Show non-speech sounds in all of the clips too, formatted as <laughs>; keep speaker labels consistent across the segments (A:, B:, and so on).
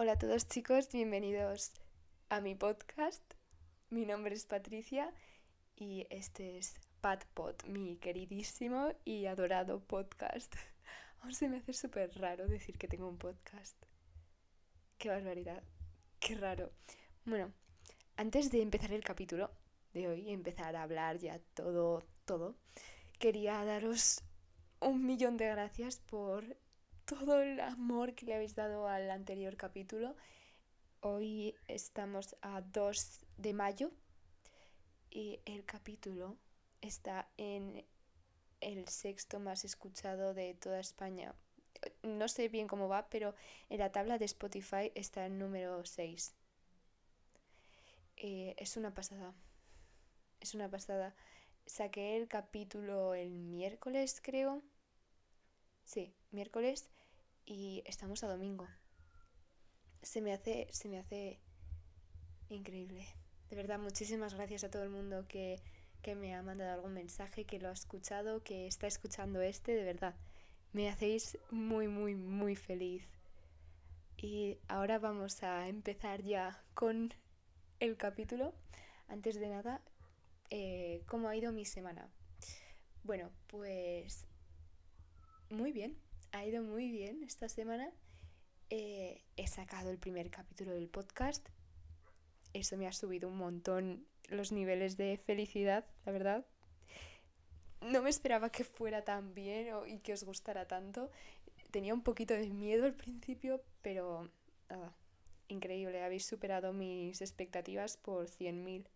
A: Hola a todos chicos, bienvenidos a mi podcast. Mi nombre es Patricia y este es PatPod, mi queridísimo y adorado podcast. <laughs> Aún se me hace súper raro decir que tengo un podcast. Qué barbaridad, qué raro. Bueno, antes de empezar el capítulo de hoy, empezar a hablar ya todo, todo, quería daros un millón de gracias por todo el amor que le habéis dado al anterior capítulo. Hoy estamos a 2 de mayo y el capítulo está en el sexto más escuchado de toda España. No sé bien cómo va, pero en la tabla de Spotify está el número 6. Eh, es una pasada. Es una pasada. Saqué el capítulo el miércoles, creo. Sí, miércoles y estamos a domingo. Se me hace, se me hace increíble. De verdad, muchísimas gracias a todo el mundo que, que me ha mandado algún mensaje, que lo ha escuchado, que está escuchando este, de verdad. Me hacéis muy, muy, muy feliz. Y ahora vamos a empezar ya con el capítulo. Antes de nada, eh, ¿cómo ha ido mi semana? Bueno, pues muy bien ha ido muy bien esta semana. Eh, he sacado el primer capítulo del podcast. Eso me ha subido un montón los niveles de felicidad, la verdad. No me esperaba que fuera tan bien y que os gustara tanto. Tenía un poquito de miedo al principio, pero nada, increíble. Habéis superado mis expectativas por 100.000.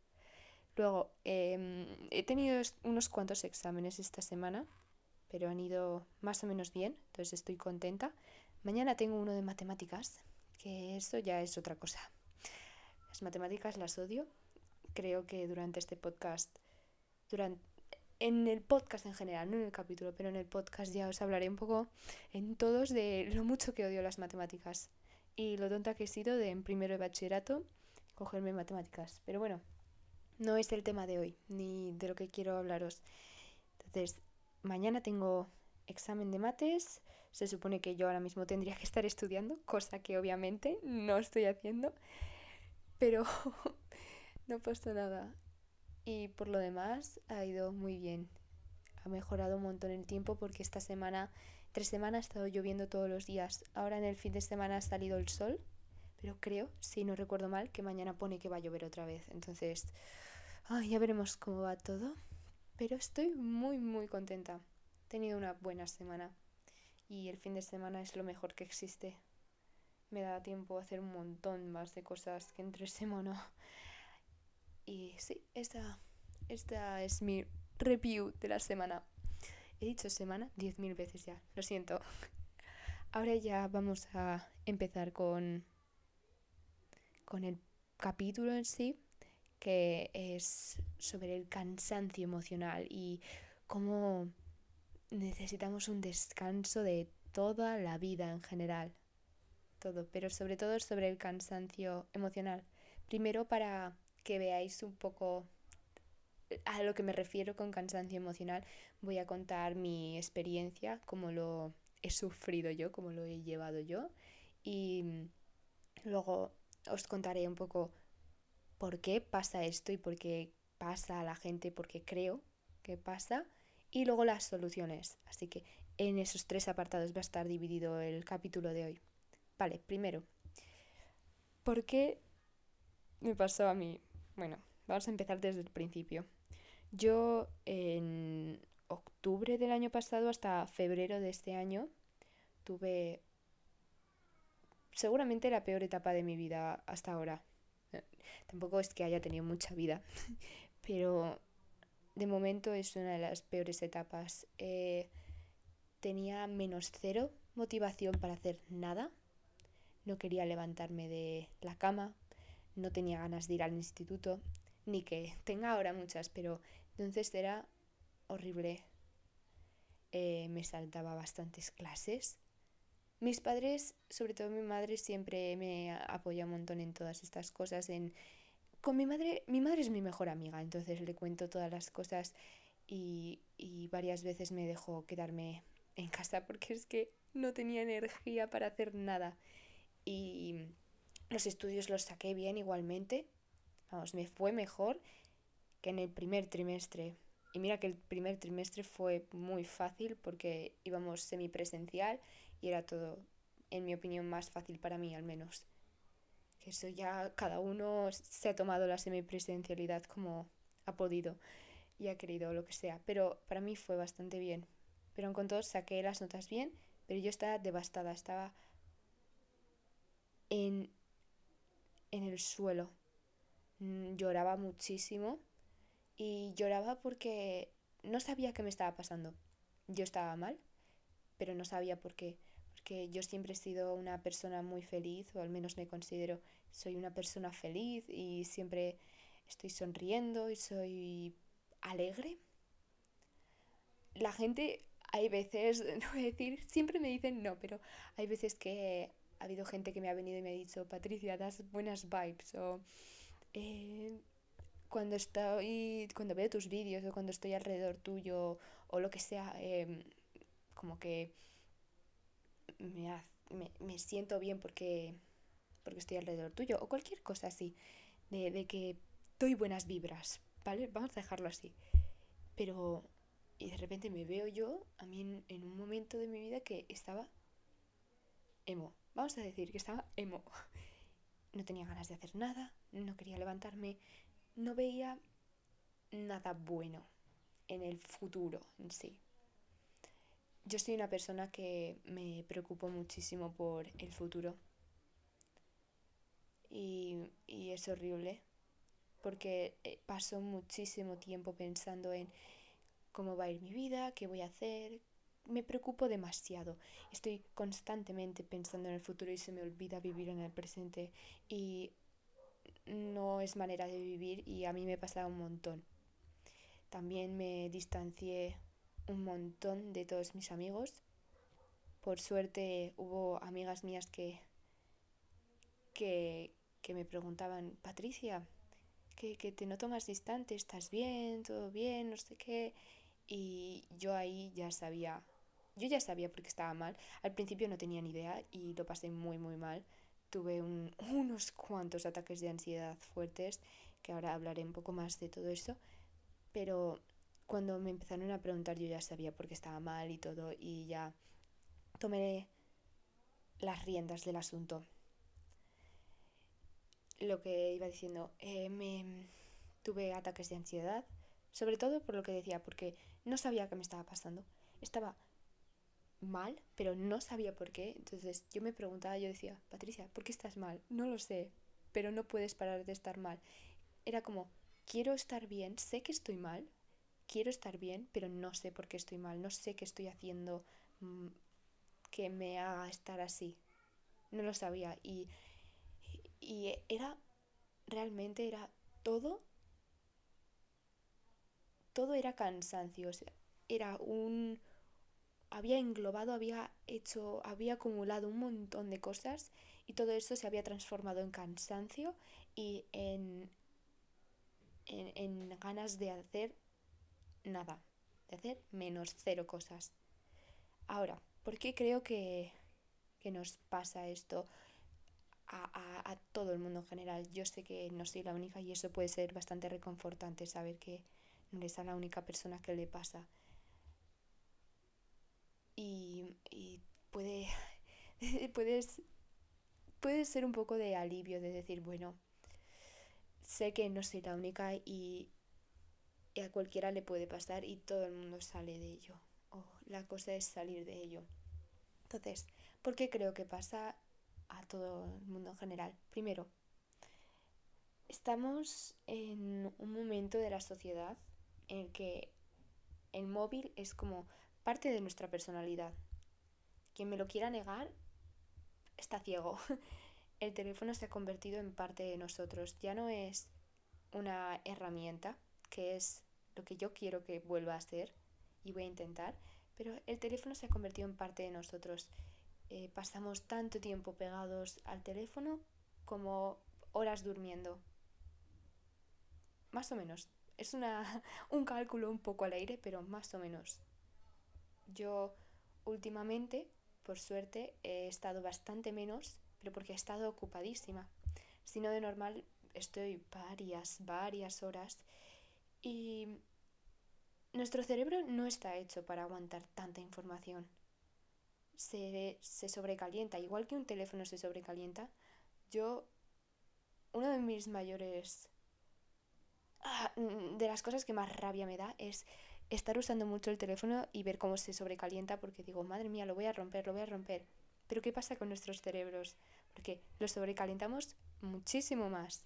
A: Luego, em, he tenido unos cuantos exámenes esta semana pero han ido más o menos bien, entonces estoy contenta. Mañana tengo uno de matemáticas, que eso ya es otra cosa. Las matemáticas las odio. Creo que durante este podcast, durante, en el podcast en general, no en el capítulo, pero en el podcast ya os hablaré un poco en todos de lo mucho que odio las matemáticas y lo tonta que he sido de en primero de bachillerato cogerme matemáticas. Pero bueno, no es el tema de hoy, ni de lo que quiero hablaros. Entonces, mañana tengo examen de mates. Se supone que yo ahora mismo tendría que estar estudiando, cosa que obviamente no estoy haciendo. Pero <laughs> no puesto nada. Y por lo demás ha ido muy bien. Ha mejorado un montón el tiempo porque esta semana, tres semanas, ha estado lloviendo todos los días. Ahora en el fin de semana ha salido el sol. Pero creo, si no recuerdo mal, que mañana pone que va a llover otra vez. Entonces, ya veremos cómo va todo. Pero estoy muy, muy contenta. He tenido una buena semana y el fin de semana es lo mejor que existe. Me da tiempo a hacer un montón más de cosas que entre semana. <laughs> Y sí, esta, esta es mi review de la semana. He dicho semana diez mil veces ya, lo siento. <laughs> Ahora ya vamos a empezar con, con el capítulo en sí que es sobre el cansancio emocional y cómo necesitamos un descanso de toda la vida en general. Todo, pero sobre todo sobre el cansancio emocional. Primero para que veáis un poco a lo que me refiero con cansancio emocional, voy a contar mi experiencia, cómo lo he sufrido yo, cómo lo he llevado yo y luego os contaré un poco por qué pasa esto y por qué pasa a la gente, porque creo que pasa, y luego las soluciones. Así que en esos tres apartados va a estar dividido el capítulo de hoy. Vale, primero, ¿por qué me pasó a mí? Bueno, vamos a empezar desde el principio. Yo en octubre del año pasado hasta febrero de este año tuve seguramente la peor etapa de mi vida hasta ahora. Tampoco es que haya tenido mucha vida, <laughs> pero de momento es una de las peores etapas. Eh, tenía menos cero motivación para hacer nada. No quería levantarme de la cama. No tenía ganas de ir al instituto. Ni que tenga ahora muchas, pero entonces era horrible. Eh, me saltaba bastantes clases. Mis padres, sobre todo mi madre, siempre me apoya un montón en todas estas cosas. En... Con mi madre, mi madre es mi mejor amiga, entonces le cuento todas las cosas y, y varias veces me dejó quedarme en casa <laughs> porque es que no tenía energía para hacer nada. Y Los estudios los saqué bien igualmente. Vamos, me fue mejor que en el primer trimestre. Y mira que el primer trimestre fue muy fácil porque íbamos semipresencial y era todo, en mi opinión, más fácil para mí al menos. Eso ya cada uno se ha tomado la semipresencialidad como ha podido y ha querido lo que sea. Pero para mí fue bastante bien. Pero con todo saqué las notas bien, pero yo estaba devastada, estaba en, en el suelo. Mm, lloraba muchísimo y lloraba porque no sabía qué me estaba pasando. Yo estaba mal, pero no sabía por qué. Porque yo siempre he sido una persona muy feliz, o al menos me considero, soy una persona feliz y siempre estoy sonriendo y soy alegre. La gente, hay veces, <laughs> no voy a decir, siempre me dicen no, pero hay veces que ha habido gente que me ha venido y me ha dicho, Patricia, das buenas vibes, o eh, cuando estoy, cuando veo tus vídeos o cuando estoy alrededor tuyo o lo que sea, em, como que me, me, siento bien porque, porque estoy alrededor tuyo o cualquier cosa así, de, de que doy buenas vibras, ¿vale? Vamos a dejarlo así. Pero, y de repente me veo yo, a mí en, en un momento de mi vida que estaba emo. Vamos a decir que estaba emo. <laughs> No tenía ganas de hacer nada, no quería levantarme, no veía nada bueno en el futuro en sí. Yo soy una persona que me preocupo muchísimo por el futuro. Y, y es horrible porque eh, paso muchísimo tiempo pensando en cómo va a ir mi vida, qué voy a hacer. Me preocupo demasiado. Estoy constantemente pensando en el futuro y se me olvida vivir en el presente. Y no es manera de vivir y a mí me pasa un montón. También me distancié un montón de todos mis amigos. Por suerte hubo amigas mías que, que, que me preguntaban, Patricia, que, que te noto más distante, estás bien, todo bien, no sé qué. Y yo ahí ya sabía, yo ya sabía porque estaba mal. Al principio no tenía ni idea y lo pasé muy, muy mal tuve <laughs> unos cuantos ataques de ansiedad fuertes, que ahora hablaré un poco más de todo eso, pero cuando me empezaron a preguntar yo ya sabía por qué estaba mal y todo, y ya tomé las riendas del asunto. Lo que iba diciendo, eh, me tuve ataques de ansiedad, sobre todo por lo que decía, porque no sabía qué me estaba pasando. Estaba mal, pero no sabía por qué. Entonces yo me preguntaba, yo decía, Patricia, ¿por qué estás mal? No lo sé, pero no puedes parar de estar mal. Era como, quiero estar bien, sé que estoy mal, quiero estar bien, pero no sé por qué estoy mal, no sé qué estoy haciendo mm, que me haga estar así. No lo sabía y, y era, realmente era todo, todo era cansancio, era un había englobado, había hecho, había acumulado un montón de cosas y todo eso se había transformado en cansancio y en, en, ganas de hacer nada, de hacer menos cero cosas. Ahora, ¿por qué creo que, que nos pasa esto a, a, a, todo el mundo en general? Yo sé que no soy la única y eso puede ser bastante reconfortante saber que no eres la única persona que le pasa y, y puede, <laughs> puedes, puede ser un poco de alivio de decir, bueno, sé que no soy la única y, y a cualquiera le puede pasar y todo el mundo sale de ello. Oh, la cosa es salir de ello. Entonces, ¿por qué creo que pasa a todo el mundo en general? Primero, estamos en un momento de la sociedad en el que el móvil es como parte de nuestra personalidad. Quien me lo quiera negar está ciego. <laughs> El teléfono se ha convertido en parte de nosotros. Ya no es una herramienta, que es lo que yo quiero que vuelva a ser y voy a intentar, pero el teléfono se ha convertido en parte de nosotros. Eh, pasamos tanto tiempo pegados al teléfono como horas durmiendo. Más o menos. Es una, <laughs> un cálculo un poco al aire, pero más o menos. Yo últimamente, por suerte, he estado bastante menos, pero porque he estado ocupadísima. Si no de normal estoy varias, varias horas y nuestro cerebro no está hecho para aguantar tanta información. Se, se sobrecalienta, igual que un teléfono se sobrecalienta. Yo, uno de mis mayores... Ah, mm, de las cosas que más rabia me da es estar usando mucho el teléfono y ver cómo se sobrecalienta porque digo, madre mía, lo voy a romper, lo voy a romper. Pero ¿qué pasa con nuestros cerebros? Porque lo sobrecalentamos muchísimo más.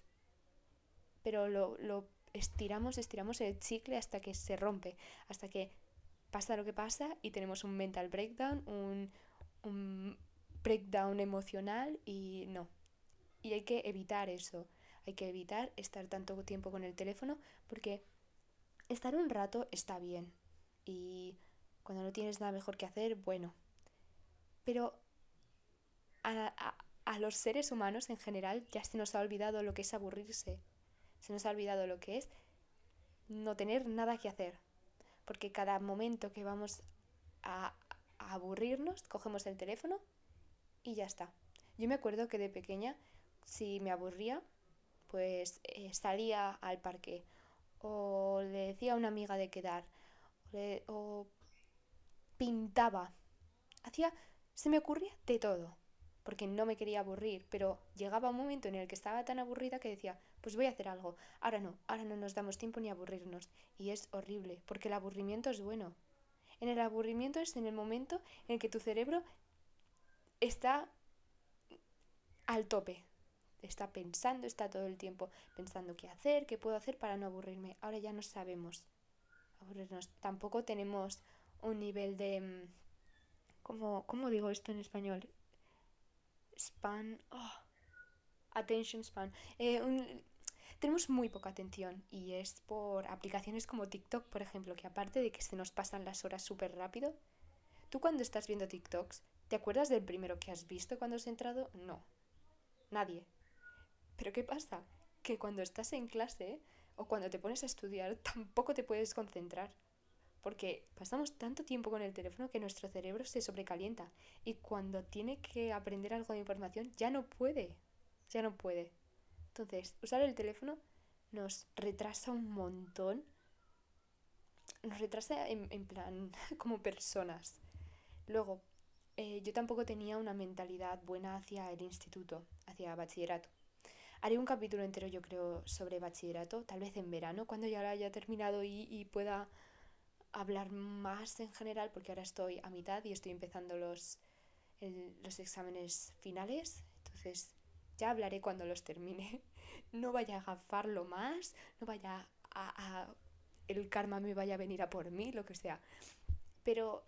A: Pero lo, lo estiramos, estiramos el chicle hasta que se rompe, hasta que pasa lo que pasa y tenemos un mental breakdown, un, un breakdown emocional y no. Y hay que evitar eso. Hay que evitar estar tanto tiempo con el teléfono porque estar un rato está bien. Y cuando no tienes nada mejor que hacer, bueno. Pero a, a, a los seres humanos en general ya se nos ha olvidado lo que es aburrirse. Se nos ha olvidado lo que es no tener nada que hacer. Porque cada momento que vamos a, aburrirnos, cogemos el teléfono y ya está. Yo me acuerdo que de pequeña, si me aburría, pues eh, salía al parque o le decía a una amiga de quedar o, o pintaba. Hacía, se me ocurría de todo porque no me quería aburrir, pero llegaba un momento en el que estaba tan aburrida que decía, pues voy a hacer algo. Ahora no, ahora no nos damos tiempo ni a aburrirnos. Y es horrible, porque el aburrimiento es bueno. En el aburrimiento es en el momento en que tu cerebro está al tope. Está pensando, está todo el tiempo pensando qué hacer, qué puedo hacer para no aburrirme. Ahora ya no sabemos aburrirnos. Tampoco tenemos un nivel de... Mm, ¿Cómo, cómo digo esto en español? span, oh, attention span. Eh, un, tenemos muy poca atención y es por aplicaciones como TikTok, por ejemplo, que aparte de que se nos pasan las horas súper rápido, tú cuando estás viendo TikToks, ¿te acuerdas del primero que has visto cuando has entrado? No, nadie. Pero ¿qué pasa? Que cuando estás en clase o cuando te pones a estudiar <laughs> tampoco te puedes concentrar porque pasamos tanto tiempo con el teléfono que nuestro cerebro se sobrecalienta y cuando tiene que aprender algo de información ya no puede, ya no puede. Entonces, usar el teléfono nos retrasa un montón, nos retrasa en, en plan <laughs> como personas. Luego, eh, yo tampoco tenía una mentalidad buena hacia el instituto, hacia bachillerato. Haré un capítulo entero, yo creo, sobre bachillerato, tal vez en verano, cuando ya lo haya terminado y, y pueda hablar más en general porque ahora estoy a mitad y estoy empezando los, los exámenes finales. Entonces ya hablaré cuando los termine. <laughs> No vaya a gafarlo más, no vaya a, a, el karma me vaya a venir a por mí, lo que sea. Pero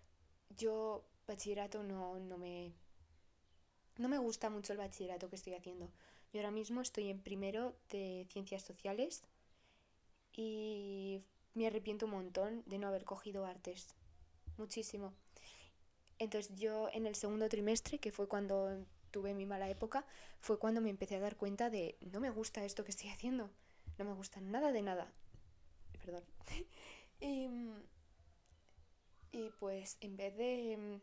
A: yo bachillerato no, no me no me gusta mucho el bachillerato que estoy haciendo. Yo ahora mismo estoy en primero de ciencias sociales y me arrepiento un montón de no haber cogido artes. Muchísimo. Entonces yo en el segundo trimestre, que fue cuando tuve mi mala época, fue cuando me empecé a dar cuenta de no me gusta esto que estoy haciendo. No me gusta nada de nada. Perdón. <laughs> y, y pues en vez de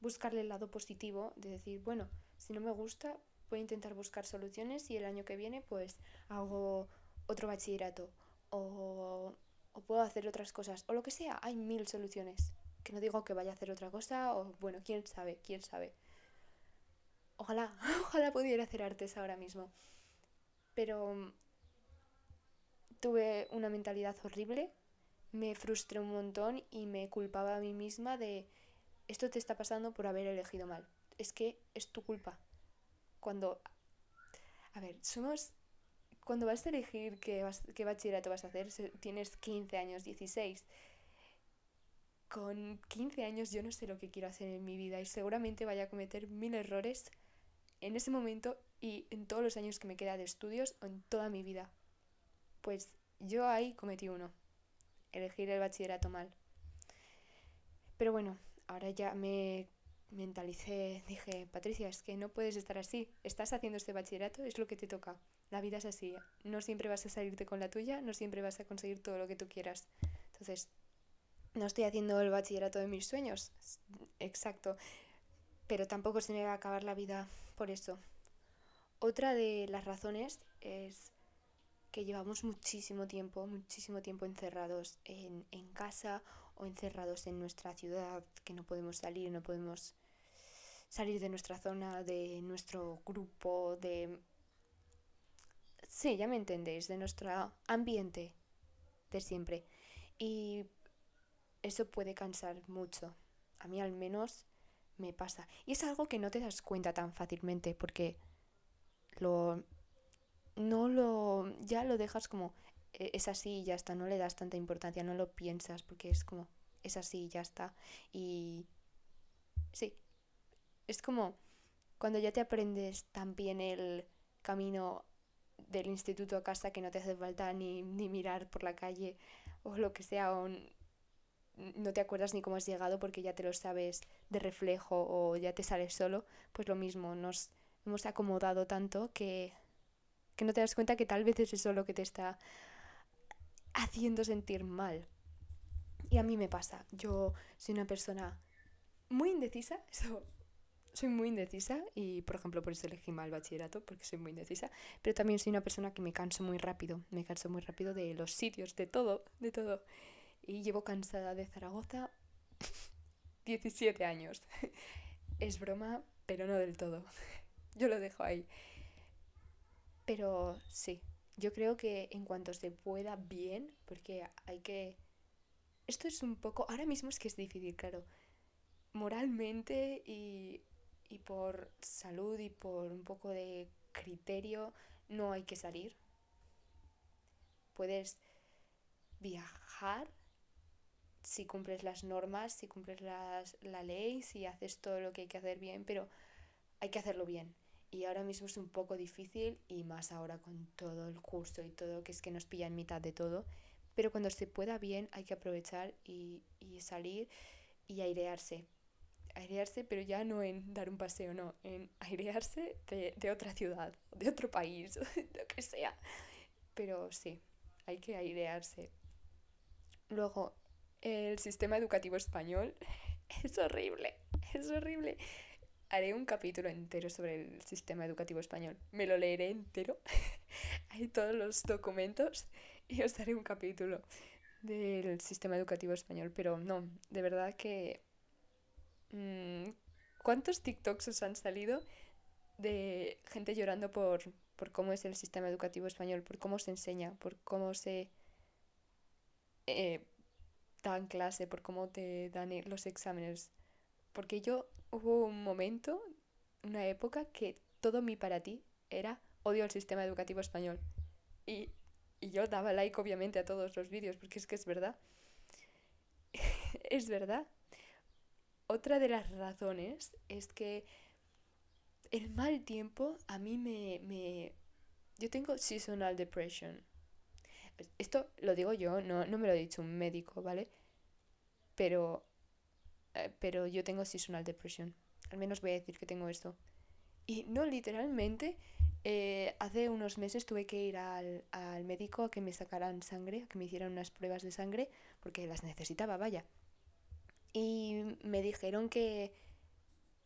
A: buscarle el lado positivo, de decir, bueno, si no me gusta, voy a intentar buscar soluciones y el año que viene pues hago otro bachillerato o o puedo hacer otras cosas, o lo que sea, hay mil soluciones. Que no digo que vaya a hacer otra cosa, o bueno, quién sabe, quién sabe. Ojalá, <laughs> ojalá pudiera hacer artes ahora mismo. Pero tuve una mentalidad horrible, me frustré un montón y me culpaba a mí misma de esto te está pasando por haber elegido mal. Es que es tu culpa. Cuando... A ver, somos cuando vas a elegir qué, qué bachillerato vas a hacer, tienes 15 años, 16. Con 15 años yo no sé lo que quiero hacer en mi vida y seguramente vaya a cometer mil errores en ese momento y en todos los años que me queda de estudios o en toda mi vida. Pues yo ahí cometí uno, elegir el bachillerato mal. Pero bueno, ahora ya me mentalicé, dije, Patricia, es que no puedes estar así, estás haciendo este bachillerato, es lo que te toca. La vida es así, no siempre vas a salirte con la tuya, no siempre vas a conseguir todo lo que tú quieras. Entonces, no estoy haciendo el bachillerato de mis sueños, exacto, pero tampoco se me va a acabar la vida por eso. Otra de las razones es que llevamos muchísimo tiempo, muchísimo tiempo encerrados en, en casa o encerrados en nuestra ciudad, que no podemos salir, no podemos salir de nuestra zona, de nuestro grupo, de... Sí, ya me entendéis, de nuestro ambiente de siempre. Y eso puede cansar mucho. A mí al menos me pasa. Y es algo que no te das cuenta tan fácilmente porque lo no lo ya lo dejas como e, es así y ya está, no le das tanta importancia, no lo piensas porque es como es así y ya está. Y sí, es como cuando ya te aprendes también el camino del instituto a casa que no te hace falta ni, ni mirar por la calle o lo que sea, no te acuerdas ni cómo has llegado porque ya te lo sabes de reflejo o ya te sales solo, pues lo mismo, nos hemos acomodado tanto que, que no te das cuenta que tal vez es eso lo que te está haciendo sentir mal. Y a mí me pasa, yo soy una persona muy indecisa, <laughs> soy muy indecisa y por ejemplo por eso elegí mal bachillerato, porque soy muy indecisa, pero también soy una persona que me canso muy rápido, me canso muy rápido de los sitios, de todo, de todo. Y llevo cansada de Zaragoza <laughs> 17 años. <laughs> es broma, pero no del todo. <laughs> Yo lo dejo ahí. Pero sí, yo creo que en cuanto se pueda bien, porque hay que... Esto es un poco... Ahora mismo es que es difícil, claro. Moralmente y, y por salud y por un poco de criterio no hay que salir. Puedes viajar si cumples las normas, si cumples las, la ley, si haces todo lo que hay que hacer bien, pero hay que hacerlo bien. Y ahora mismo es un poco difícil y más ahora con todo el curso y todo, que es que nos pilla en mitad de todo. Pero cuando se pueda bien hay que aprovechar y, y salir y airearse. Airearse, pero ya no en dar un paseo, no, en airearse de, de otra ciudad, de otro país, <laughs> lo que sea. Pero sí, hay que airearse. Luego, el sistema educativo español <laughs> es horrible, es horrible. Haré un capítulo entero sobre el sistema educativo español. Me lo leeré entero. <laughs> Hay todos los documentos y os daré un capítulo del sistema educativo español. Pero no, de verdad que... Mm, ¿Cuántos TikToks os han salido de gente llorando por, por cómo es el sistema educativo español, por cómo se enseña, por cómo se... Eh, dan clase, por cómo te dan e, los exámenes. Porque yo hubo un momento, una época, que todo mi para ti era odio al sistema educativo español. Y, y yo daba like obviamente a todos los vídeos, porque es que es verdad. <laughs> es verdad. Otra de las razones es que el mal tiempo a mí me... me... Yo tengo seasonal depression. Esto lo digo yo, no, no me lo ha dicho un médico, ¿vale? Pero, eh, pero yo tengo seasonal depression. Al menos voy a decir que tengo esto. Y no, literalmente, eh, hace unos meses tuve que ir al, al médico a que me sacaran sangre, a que me hicieran unas pruebas de sangre, porque las necesitaba, vaya. Y me dijeron que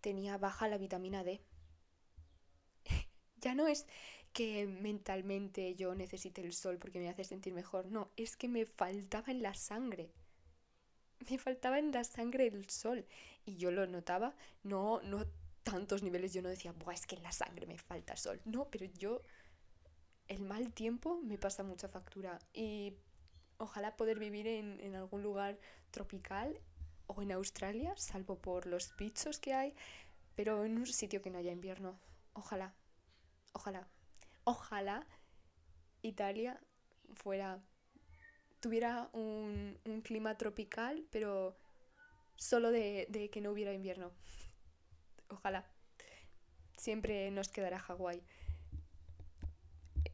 A: tenía baja la vitamina D. <laughs> ya no es que mentalmente yo necesite el sol porque me hace sentir mejor. No, es que me faltaba en la sangre. Me faltaba en la sangre el sol. Y yo lo notaba, no, no tantos niveles. Yo no decía, Buah, es que en la sangre me falta sol. No, pero yo. El mal tiempo me pasa mucha factura. Y ojalá poder vivir en, en algún lugar tropical o en Australia, salvo por los bichos que hay, pero en un sitio que no haya invierno. Ojalá. Ojalá ojalá Italia fuera tuviera un, un clima tropical, pero solo de, de, que no hubiera invierno. Ojalá. Siempre nos quedará Hawái.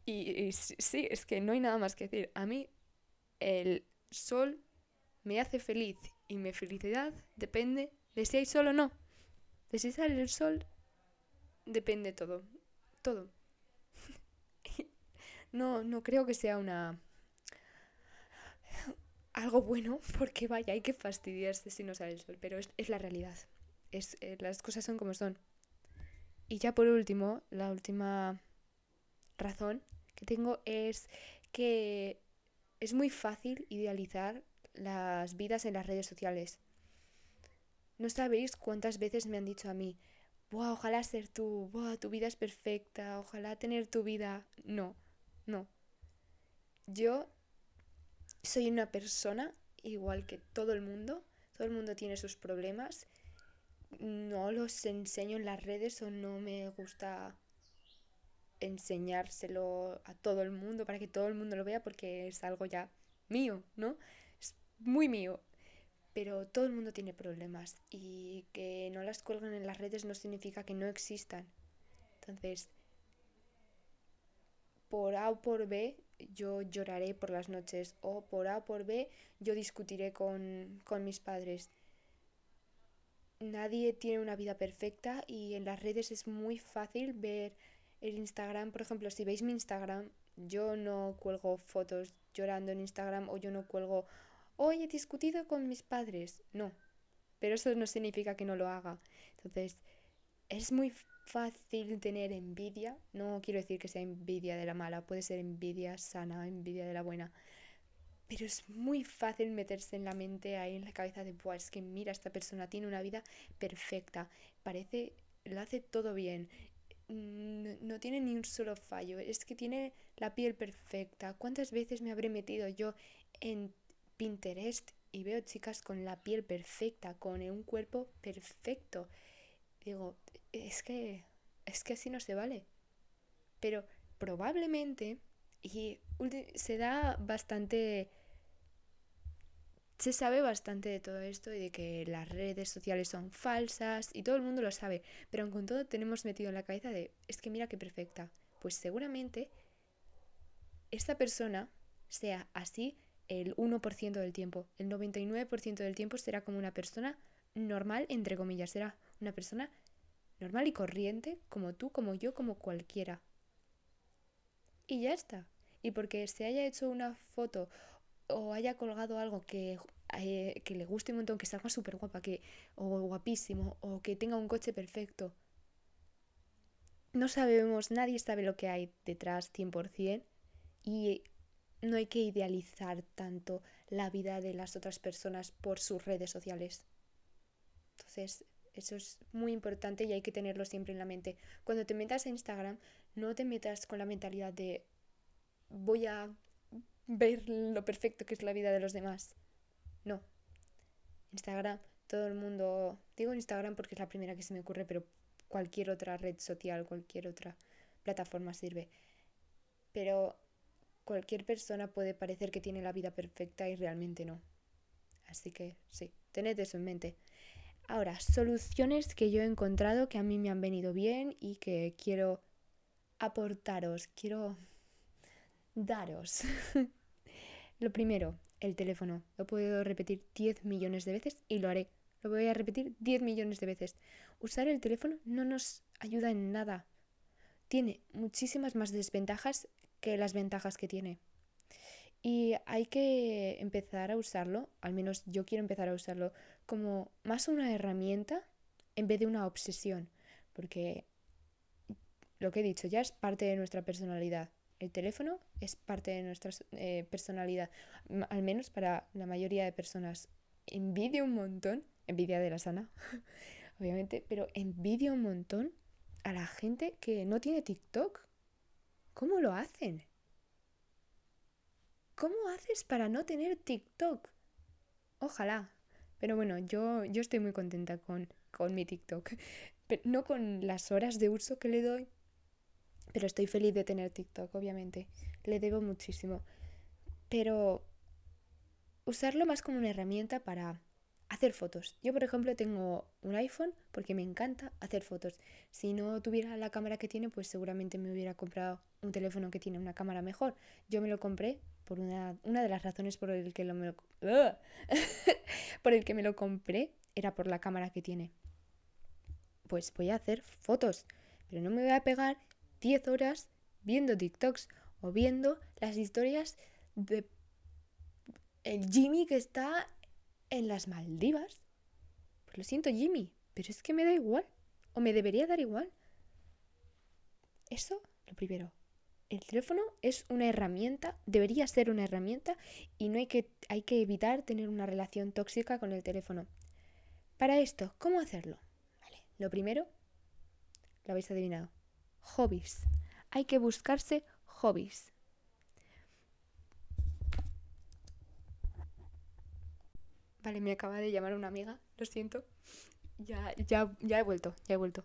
A: Y, y, sí, es que no hay nada más que decir. A mí el sol me hace feliz y mi felicidad depende de si hay sol o no. De si sale el sol depende todo. Todo no, no creo que sea una algo bueno, <laughs> porque vaya, hay que fastidiarse si no sale el sol, pero es, es la realidad. Es, eh, las cosas son como son. Y ya por último, la última razón que tengo es que es muy fácil idealizar las vidas en las redes sociales. No sabéis cuántas veces me han dicho a mí, Buah, ojalá ser tú, Buah, tu vida es perfecta, ojalá tener tu vida. No, no. Yo soy una persona igual que todo el mundo, todo el mundo tiene sus problemas. No los enseño en las redes o no me gusta enseñárselo a todo el mundo para que todo el mundo lo vea porque es algo ya mío, ¿no? Es muy mío. Pero todo el mundo tiene problemas y que no las cuelguen en las redes no significa que no existan. Entonces, por A o por B, yo lloraré por las noches o por A o por B, yo discutiré con, con mis padres. Nadie tiene una vida perfecta y en las redes es muy fácil ver el Instagram, por ejemplo, si veis mi Instagram, yo no cuelgo fotos llorando en Instagram o yo no cuelgo hoy he discutido con mis padres. No, pero eso no significa que no lo haga. Entonces, es muy fácil tener envidia. No quiero decir que sea envidia de la mala, puede ser envidia sana, envidia de la buena. Pero es muy fácil meterse en la mente, ahí en la cabeza de, Buah, es que mira, esta persona tiene una vida perfecta, parece, lo hace todo bien, no, no, tiene ni un solo fallo, es que tiene la piel perfecta. ¿Cuántas veces me habré metido yo en Pinterest y veo chicas con la piel perfecta, con un cuerpo perfecto. Digo, es que es que así no se vale. Pero probablemente y se da bastante se sabe bastante de todo esto y de que las redes sociales son falsas y todo el mundo lo sabe, pero con todo tenemos metido en la cabeza de es que mira qué perfecta. Pues seguramente esta persona sea así el 1% del tiempo. El 99% del tiempo será como una persona normal, entre comillas, será una persona normal y corriente, como tú, como yo, como cualquiera. Y ya está. Y porque se haya hecho una foto o haya colgado algo que, eh, que le guste un montón, que salga súper guapa, que, o guapísimo, o que tenga un coche perfecto. No sabemos, nadie sabe lo que hay detrás 100%. Y no hay que idealizar tanto la vida de las otras personas por sus redes sociales. Entonces, eso es muy importante y hay que tenerlo siempre en la mente. Cuando te metas a Instagram, no te metas con la mentalidad de voy a ver lo perfecto que es la vida de los demás. No. Instagram, todo el mundo, digo Instagram porque es la primera que se me ocurre, pero cualquier otra red social, cualquier otra plataforma sirve. Pero cualquier persona puede parecer que tiene la vida perfecta y realmente no. Así que sí, tened eso en mente. Ahora, soluciones que yo he encontrado que a mí me han venido bien y que quiero aportaros, quiero daros. <laughs> lo primero, el teléfono. Lo he podido repetir 10 millones de veces y lo haré. Lo voy a repetir 10 millones de veces. Usar el teléfono no nos ayuda en nada. Tiene muchísimas más desventajas que las ventajas que tiene. Y hay que empezar a usarlo, al menos yo quiero empezar a usarlo, como más una herramienta en vez de una obsesión, porque lo que he dicho ya es parte de nuestra personalidad. El teléfono es parte de nuestra eh, personalidad, al menos para la mayoría de personas. Envidio un montón, envidia de la sana, <laughs> obviamente, pero envidio un montón a la gente que no tiene TikTok ¿Cómo lo hacen? ¿Cómo haces para no tener TikTok? Ojalá. Pero bueno, yo, yo estoy muy contenta con, con mi TikTok. <laughs> Pero no con las horas de uso que le doy. Pero estoy feliz de tener TikTok, obviamente. Le debo muchísimo. Pero usarlo más como una herramienta para hacer fotos. Yo, por ejemplo, tengo un iPhone porque me encanta hacer fotos. Si no tuviera la cámara que tiene, pues seguramente me hubiera comprado un teléfono que tiene una cámara mejor. Yo me lo compré por una, de las razones por el que lo, me lo <laughs> por el que me lo compré era por la cámara que tiene. Pues voy a hacer fotos, pero no me voy a pegar 10 horas viendo TikToks o viendo las historias de el Jimmy que está en las Maldivas. Pues lo siento, Jimmy, pero es que me da igual. O me debería dar igual. Eso, lo primero. El teléfono es una herramienta, debería ser una herramienta y no hay que, hay que evitar tener una relación tóxica con el teléfono. Para esto, ¿cómo hacerlo? Vale, lo primero, lo habéis adivinado, hobbies. Hay que buscarse hobbies. Vale, me acaba de llamar una amiga, lo siento. Ya, ya, ya he vuelto, ya he vuelto.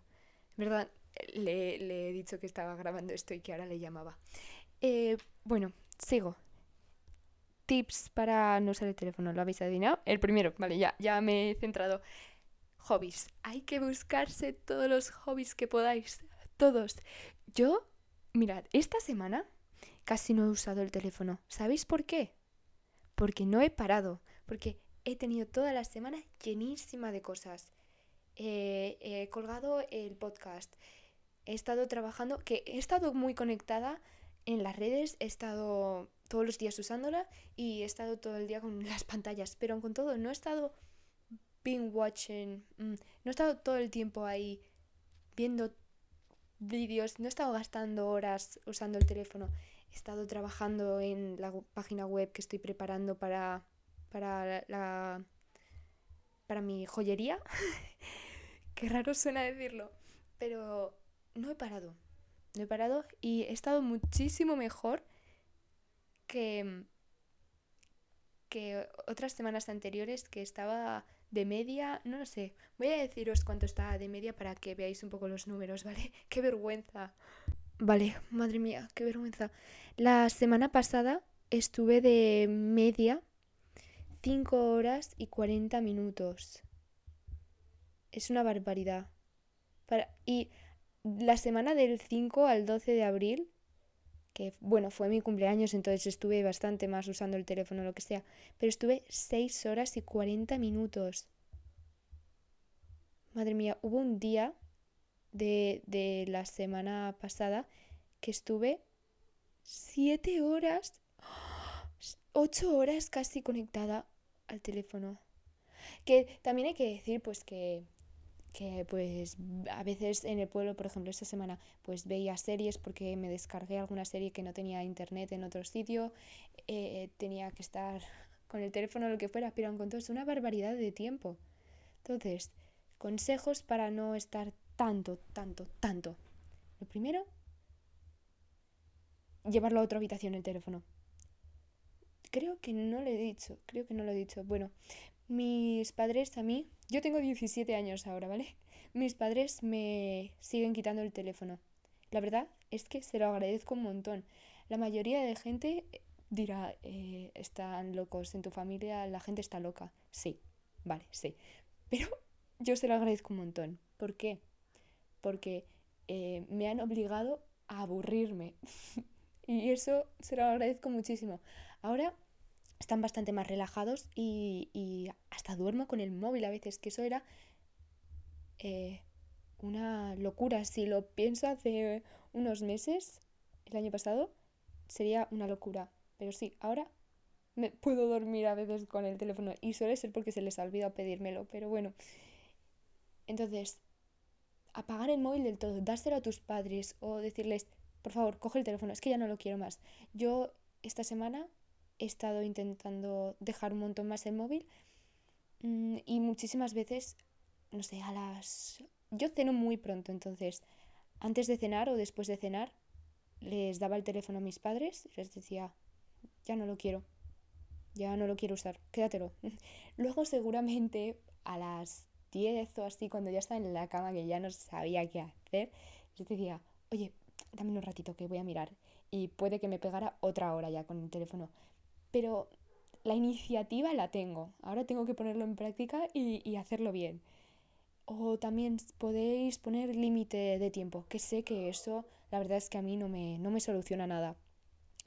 A: verdad, le, he dicho que estaba grabando esto y que ahora le llamaba. Eh, bueno, sigo. Tips para no usar el teléfono, ¿lo habéis adivinado? El primero, vale, ya, ya me he centrado. Hobbies. Hay que buscarse todos los hobbies que podáis. Todos. Yo, mirad, esta semana casi no he usado el teléfono. ¿Sabéis por qué? Porque no he parado. Porque he tenido toda la semana llenísima de cosas. he colgado el podcast. He estado trabajando, que he estado muy conectada en las redes, he estado todos los días usándola y he estado todo el día con <laughs> las pantallas, pero con todo no he estado being watching, mm, no he estado todo el tiempo ahí viendo vídeos, no he estado gastando horas usando el teléfono, he estado trabajando en la página web que estoy preparando para para la para mi joyería. <laughs> Qué raro suena decirlo, pero no he parado. No he parado y he estado muchísimo mejor que que otras semanas anteriores que estaba de media, no lo sé. Voy a deciros cuánto estaba de media para que veáis un poco los números, <laughs> ¿vale? Qué vergüenza. Vale, madre mía, qué vergüenza. La semana pasada estuve de media 5 horas y 40 minutos. Es una barbaridad. Para, y la semana del 5 al 12 de abril, que bueno, fue mi cumpleaños, entonces estuve bastante más usando el teléfono o lo que sea, pero estuve 6 horas y 40 minutos. Madre mía, hubo un día de, de la semana pasada que estuve 7 horas 8 horas casi conectada al teléfono. Que también hay que decir, pues, que, que, pues, a veces en el pueblo, por ejemplo, esta semana, pues veía series porque me descargué alguna serie que no tenía internet en otro sitio, eh, tenía que estar <laughs> con el teléfono o lo que fuera, pero es una barbaridad de tiempo. Entonces, consejos para no estar tanto, tanto, tanto. Lo primero, llevarlo a otra habitación el teléfono. Creo que no lo he dicho, creo que no lo he dicho. Bueno, mis padres a mí, yo tengo 17 años ahora, ¿vale? Mis padres me siguen quitando el teléfono. La verdad es que se lo agradezco un montón. La mayoría de gente dirá, eh, están locos en tu familia, la gente está loca. Sí, vale, sí. Pero yo se lo agradezco un montón. ¿Por qué? Porque eh, me han obligado a aburrirme. <laughs> y eso se lo agradezco muchísimo. Ahora están bastante más relajados y, hasta duermo con el móvil a veces, que eso era eh, una locura. Si lo pienso hace unos meses, el año pasado, sería una locura. Pero sí, ahora me puedo dormir a veces con el teléfono y suele ser porque se les ha olvidado pedírmelo, pero bueno. Entonces, apagar el móvil del todo, dárselo a tus padres o decirles, por favor, coge el teléfono, es que ya no lo quiero más. Yo esta semana he estado intentando dejar un montón más el móvil mm, y muchísimas veces, no sé, a las... Yo ceno muy pronto, entonces, antes de cenar o después de cenar, les daba el teléfono a mis padres y les decía, ya no lo quiero, ya no lo quiero usar, quédatelo. <laughs> Luego seguramente a las 10 o así, cuando ya estaba en la cama, que ya no sabía qué hacer, les decía, oye, dame un ratito que voy a mirar. Y puede que me pegara otra hora ya con el teléfono pero la iniciativa la tengo. Ahora tengo que ponerlo en práctica y, hacerlo bien. O también podéis poner límite de tiempo, que sé que eso la verdad es que a mí no me, no me soluciona nada.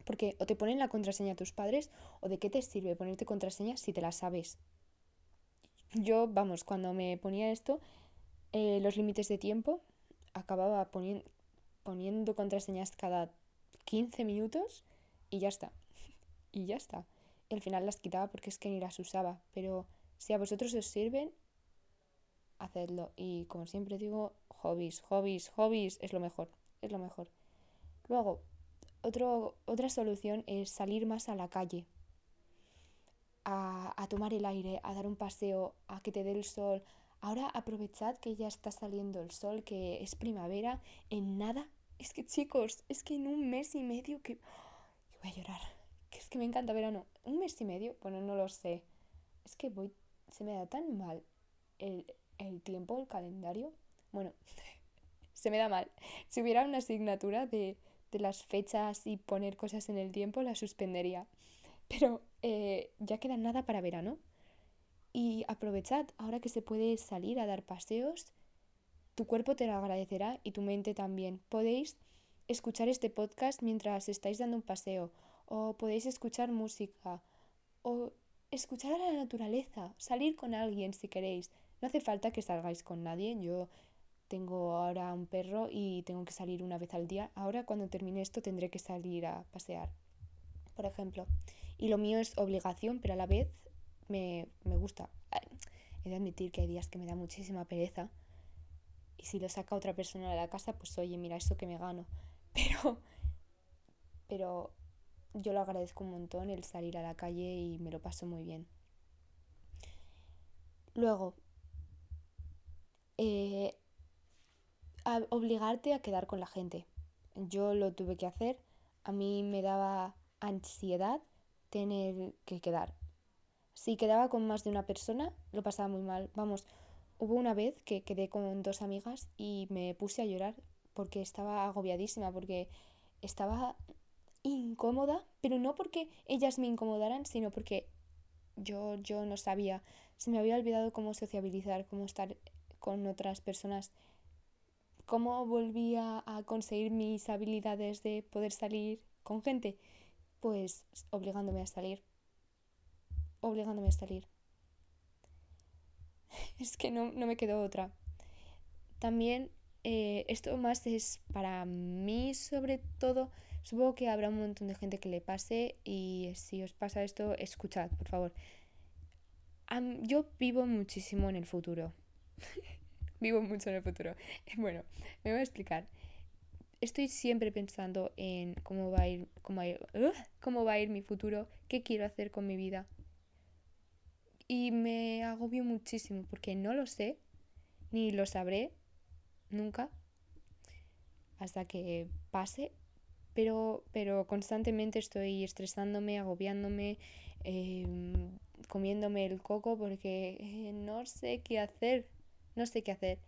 A: Porque o te ponen la contraseña a tus padres o de qué te sirve ponerte contraseña si te la sabes. Yo, vamos, cuando me ponía esto, eh, los límites de tiempo, acababa poniendo contraseñas cada 15 minutos y ya está y ya está. Al final las quitaba porque es que ni las usaba. Pero si a vosotros os sirven, hacedlo. Y como siempre digo, hobbies, hobbies, hobbies es lo mejor. Es lo mejor. Luego, Otro, otra solución es salir más a la calle, a, a tomar el aire, a dar un paseo, a que te dé el sol. Ahora aprovechad que ya está saliendo el sol, que es primavera, en nada. Es que chicos, es que en un mes y medio que... voy a llorar. Que me encanta verano. Un mes y medio, bueno, no lo sé. Es que voy... Se me da tan mal el, el tiempo, el calendario. Bueno, <laughs> se me da mal. Si hubiera una asignatura de, de las fechas y poner cosas en el tiempo, la suspendería. Pero eh, ya queda nada para verano. Y aprovechad, ahora que se puede salir a dar paseos, tu cuerpo te lo agradecerá y tu mente también. Podéis escuchar este podcast mientras estáis dando un paseo, o podéis escuchar música, o escuchar a la naturaleza, salir con alguien si queréis. No hace falta que salgáis con nadie. Yo tengo ahora un perro y tengo que salir una vez al día. Ahora cuando termine esto tendré que salir a pasear, por ejemplo. Y lo mío es obligación, pero a la vez me, me gusta. He de admitir que hay días que me da muchísima pereza. Y si lo saca otra persona de la casa, pues oye, mira, eso que me gano. <laughs> Pero, pero yo lo agradezco un montón el salir a la calle y me lo paso muy bien. Luego, eh, obligarte a quedar con la gente. Yo lo tuve que hacer. A mí me daba ansiedad tener que quedar. Si quedaba con más de una persona, lo pasaba muy mal. Vamos, hubo una vez que quedé con dos amigas y me puse a llorar porque estaba agobiadísima, porque estaba incómoda, pero no porque ellas me incomodaran, sino porque yo, yo no sabía, se me había olvidado cómo sociabilizar, cómo estar con otras personas, cómo volvía a conseguir mis habilidades de poder salir con gente, pues obligándome a salir, obligándome a salir. <laughs> Es que no, no me quedó otra. También eh, esto más es para mí sobre todo Supongo que habrá un montón de gente que le pase y si os pasa esto, escuchad, por favor. yo vivo muchísimo en el futuro. <laughs> vivo mucho en el futuro. <laughs> Bueno, me voy a explicar. Estoy siempre pensando en cómo va a ir, cómo cómo va a ir mi futuro, qué quiero hacer con mi vida. Y me agobio muchísimo porque no lo sé, ni lo sabré nunca, hasta que pase pero, pero constantemente estoy estresándome, agobiándome, em, comiéndome el coco porque eh, no sé qué hacer, no sé qué hacer.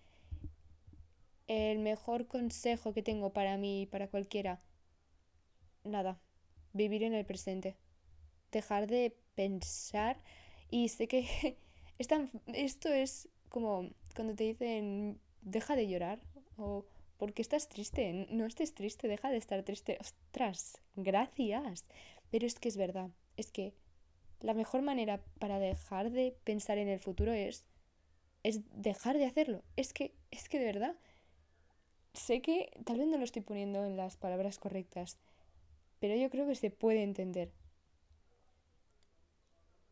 A: El mejor consejo que tengo para mí y para cualquiera, nada, vivir en el presente, dejar de pensar y sé que <laughs> esto es como cuando te dicen deja de llorar porque estás triste? No estés triste, deja de estar triste. Ostras, gracias. Pero es que es verdad, es que la mejor manera para dejar de pensar en el futuro es es dejar de hacerlo. Es que es que de verdad sé que tal vez no lo estoy poniendo en las palabras correctas, pero yo creo que se puede entender.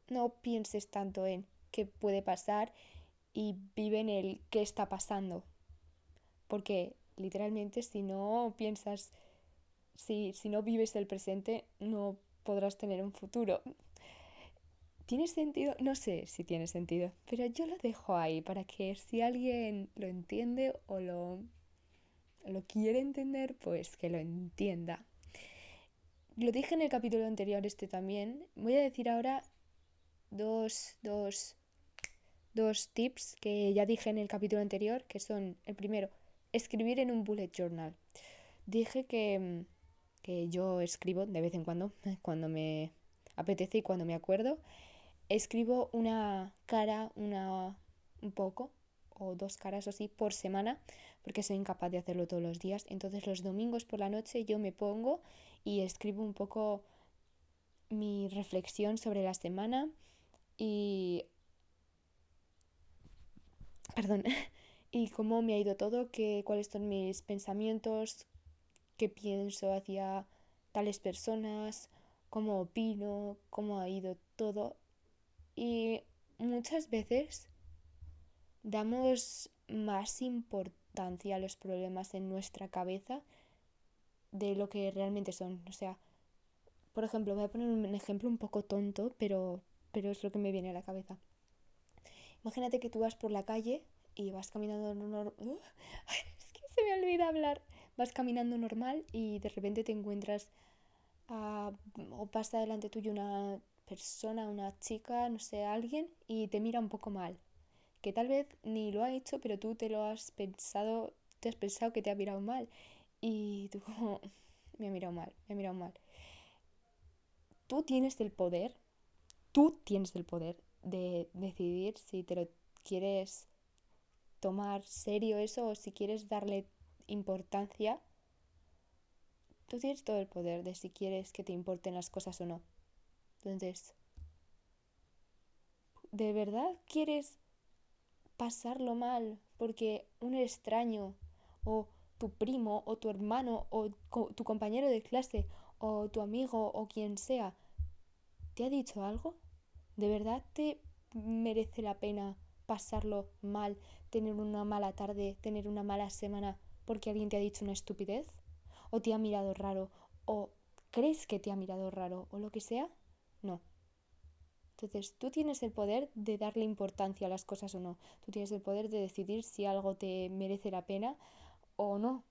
A: No pienses tanto en qué puede pasar y vive en el qué está pasando. Porque literalmente si no piensas, si, si no vives el presente, no podrás tener un futuro. ¿Tiene sentido? No sé si tiene sentido, pero yo lo dejo ahí para que si alguien lo entiende o lo, lo quiere entender, pues que lo entienda. Lo dije en el capítulo anterior este también. Voy a decir ahora dos, dos, dos tips que ya dije en el capítulo anterior, que son el primero, escribir en un bullet journal. Dije que, que yo escribo de vez en cuando, <laughs> cuando me apetece y cuando me acuerdo. Escribo una cara, una un poco, o dos caras o así por semana, porque soy incapaz de hacerlo todos los días. Entonces los domingos por la noche yo me pongo y escribo un poco mi reflexión sobre la semana y... Perdón, <laughs> y cómo me ha ido todo, qué, cuáles son mis pensamientos, qué pienso hacia tales personas, cómo opino, cómo ha ido todo. Y muchas veces damos más importancia a los problemas en nuestra cabeza de lo que realmente son. O sea, por ejemplo, voy a poner un ejemplo un poco tonto, pero, pero es lo que me viene a la cabeza. Imagínate que tú vas por la calle y vas caminando normal. es que se me olvida hablar. Vas caminando normal y de repente te encuentras o pasa delante tuyo una persona, una chica, no sé, alguien y te mira un poco mal. Que tal vez ni lo ha hecho, pero tú te lo has pensado, te has pensado que te ha mirado mal. Y tú como, <laughs> me ha mirado mal, me ha mirado mal. Tú tienes el poder, tú tienes el poder de decidir si te lo quieres tomar serio eso o si quieres darle importancia. Tú tienes todo el poder de si quieres que te importen las cosas o no. Entonces, ¿de verdad quieres pasarlo mal porque un extraño o tu primo o tu hermano o tu compañero de clase o tu amigo o quien sea te ha dicho algo? ¿De verdad te merece la pena pasarlo mal, tener una mala tarde, tener una mala semana porque alguien te ha dicho una estupidez? ¿O te ha mirado raro? ¿O crees que te ha mirado raro? ¿O lo que sea? No. Entonces, tú tienes el poder de darle importancia a las cosas o no. Tú tienes el poder de decidir si algo te merece la pena o no.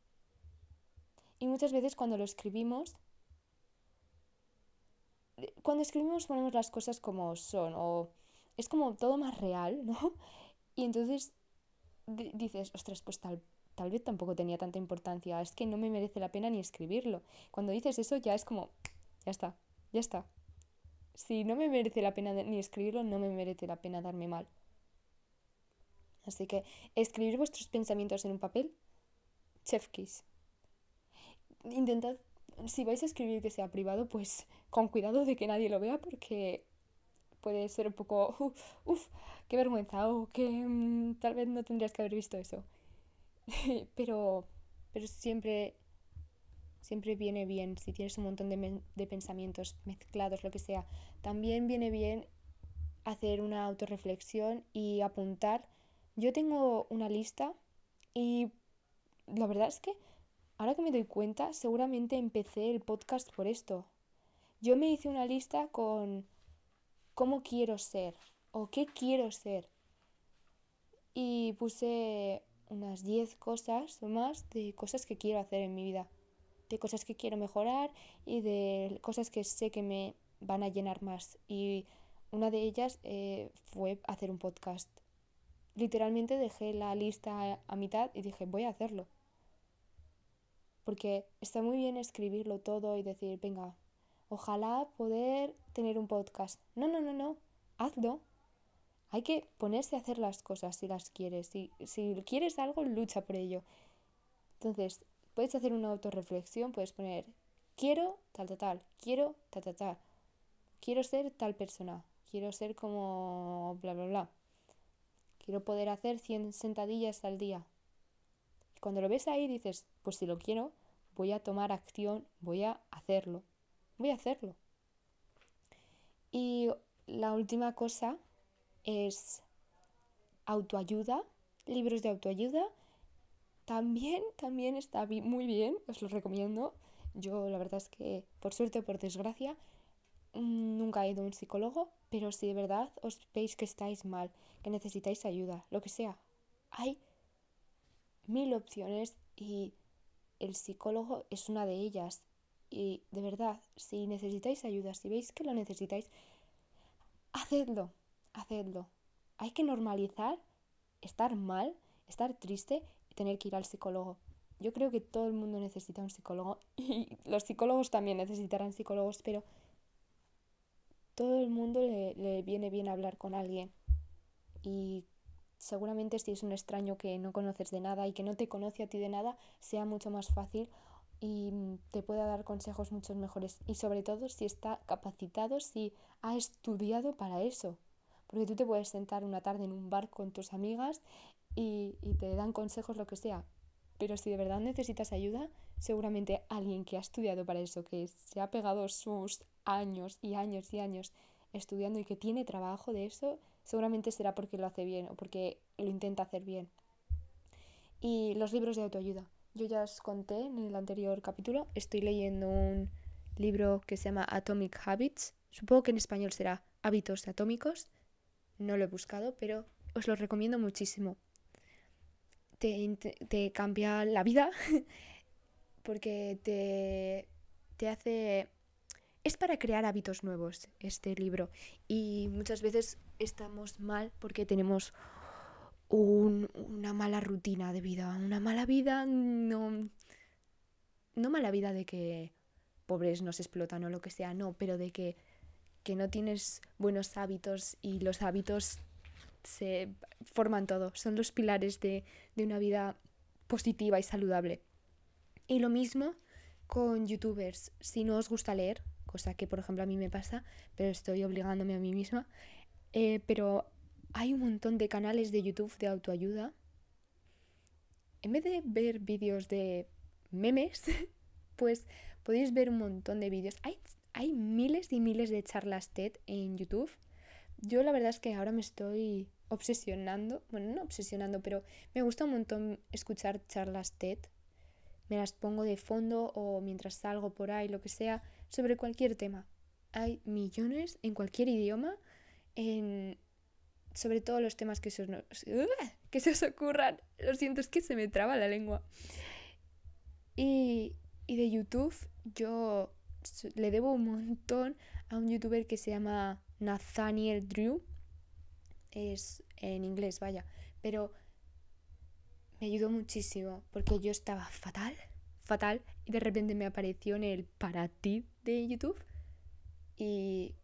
A: Y muchas veces cuando lo escribimos, cuando escribimos ponemos las cosas como son o es como todo más real, ¿no? <laughs> Y entonces dices, ostras, pues tal, tal vez tampoco tenía tanta importancia, es que no me merece la pena ni escribirlo. Cuando dices eso ya es como, ya está, ya está. Si no me merece la pena ni escribirlo, no me merece la pena darme mal. Así que escribir vuestros pensamientos en un papel chef kiss. Intentad, si vais a escribir que sea privado, pues con cuidado de que nadie lo vea porque puede ser un poco, <laughs> uff, qué vergüenza o que mm, tal vez no tendrías que haber visto eso. <laughs> pero, pero siempre, siempre viene bien si tienes un montón de, de pensamientos mezclados, lo que sea. También viene bien hacer una autorreflexión y apuntar. Yo tengo una lista y la verdad es que ahora que me doy cuenta, seguramente empecé el podcast por esto. Yo me hice una lista con cómo quiero ser o qué quiero ser. Y puse unas 10 cosas o más de cosas que quiero hacer en mi vida, de cosas que quiero mejorar y de cosas que sé que me van a llenar más. Y una de ellas eh, fue hacer un podcast. Literalmente dejé la lista a mitad y dije, voy a hacerlo porque está muy bien escribirlo todo y decir, venga, ojalá poder tener un podcast. No, no, no, no, hazlo. Hay que ponerse a hacer las cosas si las quieres. Si, si quieres algo, lucha por ello. Entonces, puedes hacer una autorreflexión, puedes poner, quiero tal, tal, tal, quiero tal, tal, tal, quiero ser tal persona, quiero ser como bla, bla, bla. Quiero poder hacer 100 sentadillas al día. Cuando lo ves ahí dices, pues si lo quiero, voy a tomar acción, voy a hacerlo, voy a hacerlo. Y la última cosa es autoayuda, libros de autoayuda. También, también está muy bien, os lo recomiendo. Yo la verdad es que, por suerte o por desgracia, mm, nunca he ido a un psicólogo, pero si de verdad os veis que estáis mal, que necesitáis ayuda, lo que sea, hay mil opciones y el psicólogo es una de ellas. Y de verdad, si necesitáis ayuda, si veis que lo necesitáis, hacedlo, hacedlo. Hay que normalizar estar mal, estar triste y tener que ir al psicólogo. Yo creo que todo el mundo necesita un psicólogo <laughs> y los psicólogos también necesitarán psicólogos, pero todo el mundo le, le viene bien hablar con alguien. Y seguramente si es un extraño que no conoces de nada y que no te conoce a ti de nada, sea mucho más fácil y mm, te pueda dar consejos mucho mejores. Y sobre todo si está capacitado, si ha estudiado para eso. Porque tú te puedes sentar una tarde en un bar con tus amigas y, y te dan consejos, lo que sea. Pero si de verdad necesitas ayuda, seguramente alguien que ha estudiado para eso, que se ha pegado sus años y años y años estudiando y que tiene trabajo de eso, seguramente será porque lo hace bien o porque lo intenta hacer bien. Y los libros de autoayuda. Yo ya os conté en el anterior capítulo, estoy leyendo un libro que se llama Atomic Habits. Supongo que en español será Hábitos Atómicos. No lo he buscado, pero os lo recomiendo muchísimo. Te, te cambia la vida <laughs> porque te, te hace... Es para crear hábitos nuevos este libro y muchas veces estamos mal porque tenemos una mala rutina de vida, una mala vida, no, no mala vida de que pobres nos explotan o lo que sea, no, pero de que, que no tienes buenos hábitos y los hábitos se forman todo, son los pilares de, de una vida positiva y saludable. Y lo mismo con youtubers, si no os gusta leer, cosa que por ejemplo a mí me pasa, pero estoy obligándome a mí misma, eh, pero hay un montón de canales de YouTube de autoayuda. En vez de ver vídeos de memes, <laughs> pues podéis ver un montón de vídeos. Hay, hay miles y miles de charlas TED en YouTube. Yo la verdad es que ahora me estoy obsesionando, bueno, no obsesionando, pero me gusta un montón escuchar charlas TED. Me las pongo de fondo o mientras salgo por ahí, lo que sea, sobre cualquier tema. Hay millones en cualquier idioma, en sobre todo los temas que se, os, que se ocurran. Lo siento, es que se me traba la lengua. Y, y de YouTube, yo le debo un montón a un youtuber que se llama Nathaniel Drew. Es en inglés, vaya. Pero me ayudó muchísimo porque yo estaba fatal, fatal. Y de repente me apareció en el para ti de YouTube. Y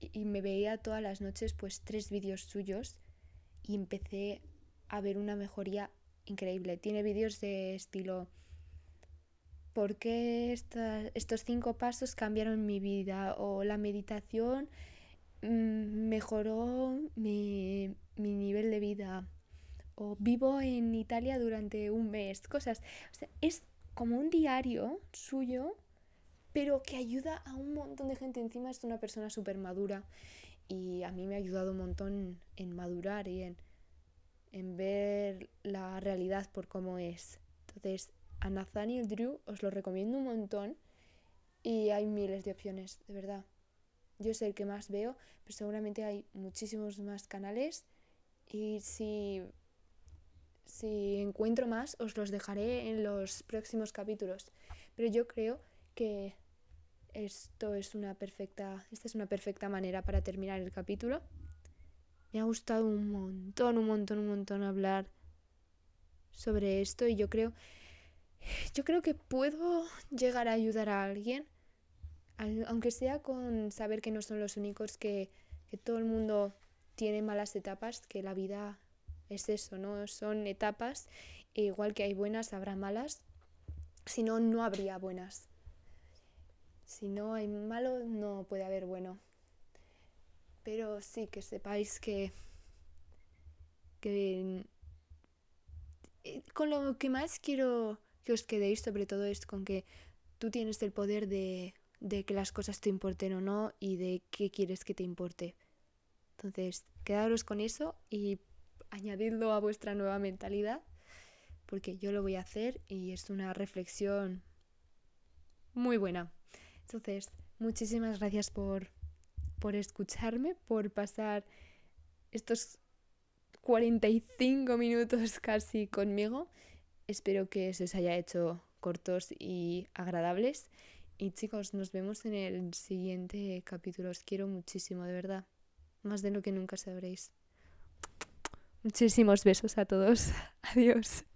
A: y me veía todas las noches pues tres vídeos suyos y empecé a ver una mejoría increíble. Tiene vídeos de estilo ¿por qué estos cinco pasos cambiaron mi vida? O la meditación mm, mejoró mi, mi, nivel de vida. O vivo en Italia durante un mes. Cosas. es como un diario suyo pero que ayuda a un montón de gente. Encima es una persona súper madura y a mí me ha ayudado un montón en madurar y en, en ver la realidad por cómo es. Entonces, a Nathaniel Drew os lo recomiendo un montón y hay miles de opciones, de verdad. Yo sé el que más veo, pero seguramente hay muchísimos más canales y si, si encuentro más os los dejaré en los próximos capítulos. Pero yo creo que esto es una perfecta, esta es una perfecta manera para terminar el capítulo. Me ha gustado un montón, un montón, un montón hablar sobre esto y yo creo yo creo que puedo llegar a ayudar a alguien, aunque sea con saber que no son los únicos, que, que todo el mundo tiene malas etapas, que la vida es eso, ¿no? Son etapas, e igual que hay buenas, habrá malas, si no, no habría buenas. Si no hay malo, no puede haber bueno. Pero sí que sepáis que, que eh, con lo que más quiero que os quedéis sobre todo es con que tú tienes el poder de, de que las cosas te importen o no y de qué quieres que te importe. Entonces, quedaros con eso y añadidlo a vuestra nueva mentalidad, porque yo lo voy a hacer y es una reflexión muy buena. Entonces, muchísimas gracias por, por escucharme, por pasar estos 45 minutos <laughs> casi conmigo. Espero que se os haya hecho cortos y agradables. Y chicos, nos vemos en el siguiente capítulo. Os quiero muchísimo, de verdad. Más de lo que nunca sabréis. Muchísimos besos a todos. <laughs> Adiós.